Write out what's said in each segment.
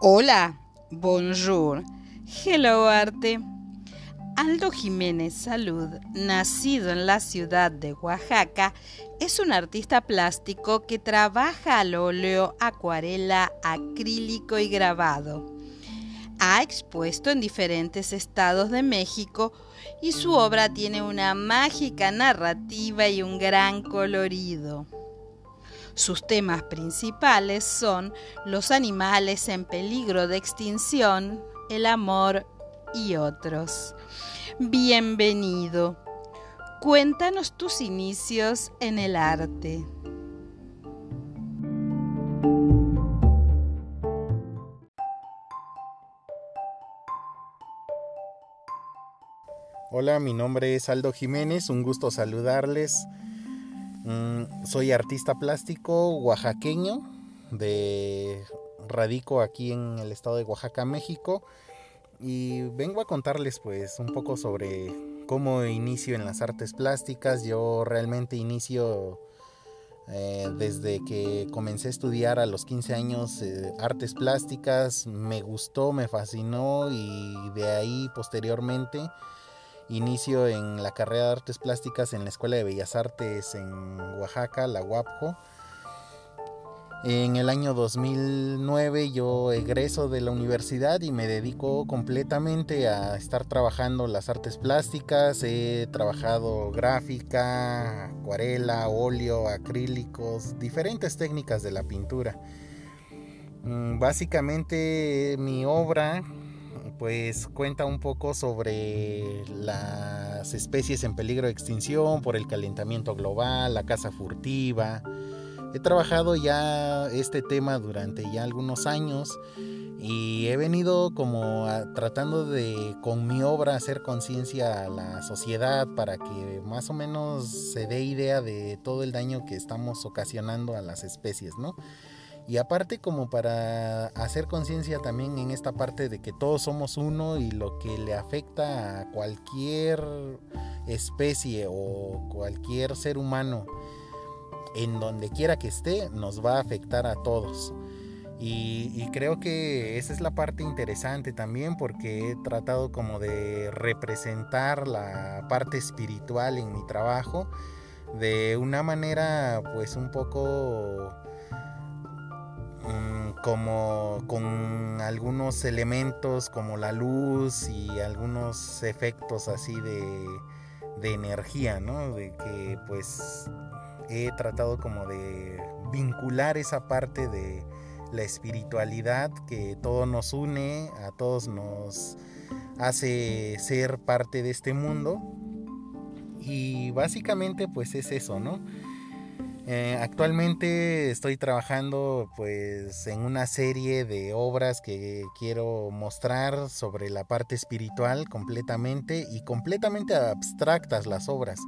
Hola, bonjour, hello arte. Aldo Jiménez Salud, nacido en la ciudad de Oaxaca, es un artista plástico que trabaja al óleo, acuarela, acrílico y grabado. Ha expuesto en diferentes estados de México y su obra tiene una mágica narrativa y un gran colorido. Sus temas principales son los animales en peligro de extinción, el amor y otros. Bienvenido. Cuéntanos tus inicios en el arte. Hola, mi nombre es Aldo Jiménez, un gusto saludarles. Mm, soy artista plástico oaxaqueño, de radico aquí en el estado de Oaxaca, México, y vengo a contarles pues un poco sobre cómo inicio en las artes plásticas. Yo realmente inicio eh, desde que comencé a estudiar a los 15 años eh, artes plásticas, me gustó, me fascinó y de ahí posteriormente inicio en la carrera de artes plásticas en la Escuela de Bellas Artes en Oaxaca, la UAPJO. En el año 2009 yo egreso de la universidad y me dedico completamente a estar trabajando las artes plásticas. He trabajado gráfica, acuarela, óleo, acrílicos, diferentes técnicas de la pintura. Mm, básicamente mi obra pues cuenta un poco sobre las especies en peligro de extinción por el calentamiento global, la caza furtiva. He trabajado ya este tema durante ya algunos años y he venido como tratando de con mi obra hacer conciencia a la sociedad para que más o menos se dé idea de todo el daño que estamos ocasionando a las especies, ¿no? Y aparte como para hacer conciencia también en esta parte de que todos somos uno y lo que le afecta a cualquier especie o cualquier ser humano en donde quiera que esté nos va a afectar a todos. Y, creo que esa es la parte interesante también porque he tratado como de representar la parte espiritual en mi trabajo de una manera pues un poco como con algunos elementos como la luz y algunos efectos así de, de energía, ¿no? De que pues he tratado como de vincular esa parte de la espiritualidad que todo nos une, a todos nos hace ser parte de este mundo. Y básicamente pues es eso, ¿no? Eh, actualmente estoy trabajando pues en una serie de obras que quiero mostrar sobre la parte espiritual completamente y completamente abstractas las obras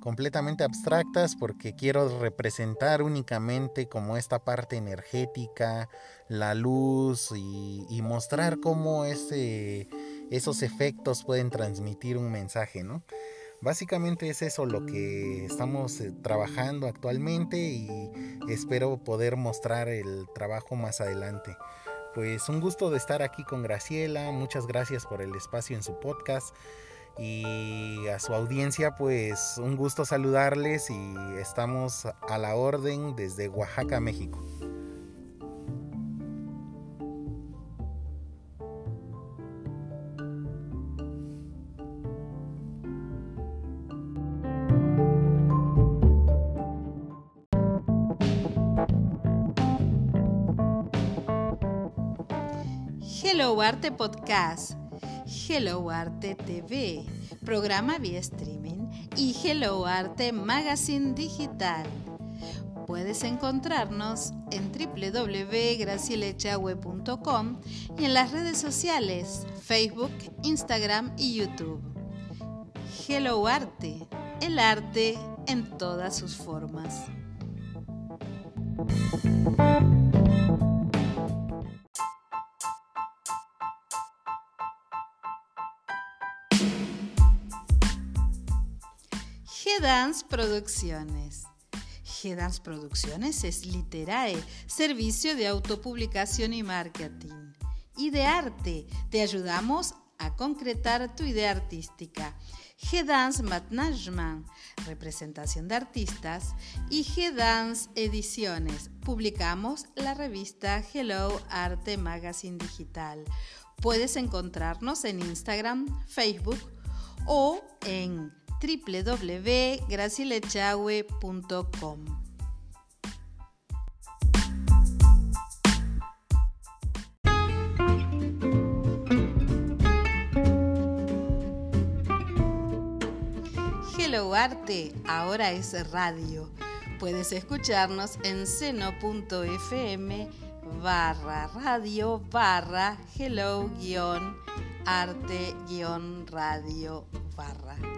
completamente abstractas porque quiero representar únicamente como esta parte energética, la luz y, mostrar cómo ese, esos efectos pueden transmitir un mensaje, ¿no? Básicamente es eso lo que estamos eh, trabajando actualmente y espero poder mostrar el trabajo más adelante. Pues un gusto de estar aquí con Graciela, muchas gracias por el espacio en su podcast y a su audiencia pues un gusto saludarles y estamos a la orden desde Oaxaca, México. Hello Arte Podcast, Hello Arte TV, programa vía streaming y Hello Arte Magazine Digital. Puedes encontrarnos en www.gracielechagüe.com y en las redes sociales Facebook, Instagram y YouTube. Hello Arte, el arte en todas sus formas. G-Dance Producciones. G-Dance Producciones es Literae, servicio de autopublicación y marketing. Idearte. Te ayudamos a concretar tu idea artística. G-Dance Management, representación de artistas, y G-Dance Ediciones. Publicamos la revista Hello Arte Magazine Digital. Puedes encontrarnos en Instagram, Facebook o en www.gracilechagüe.com. Hello Arte ahora es radio. Puedes escucharnos en seno.fm barra radio barra hello guion arte guion radio barra.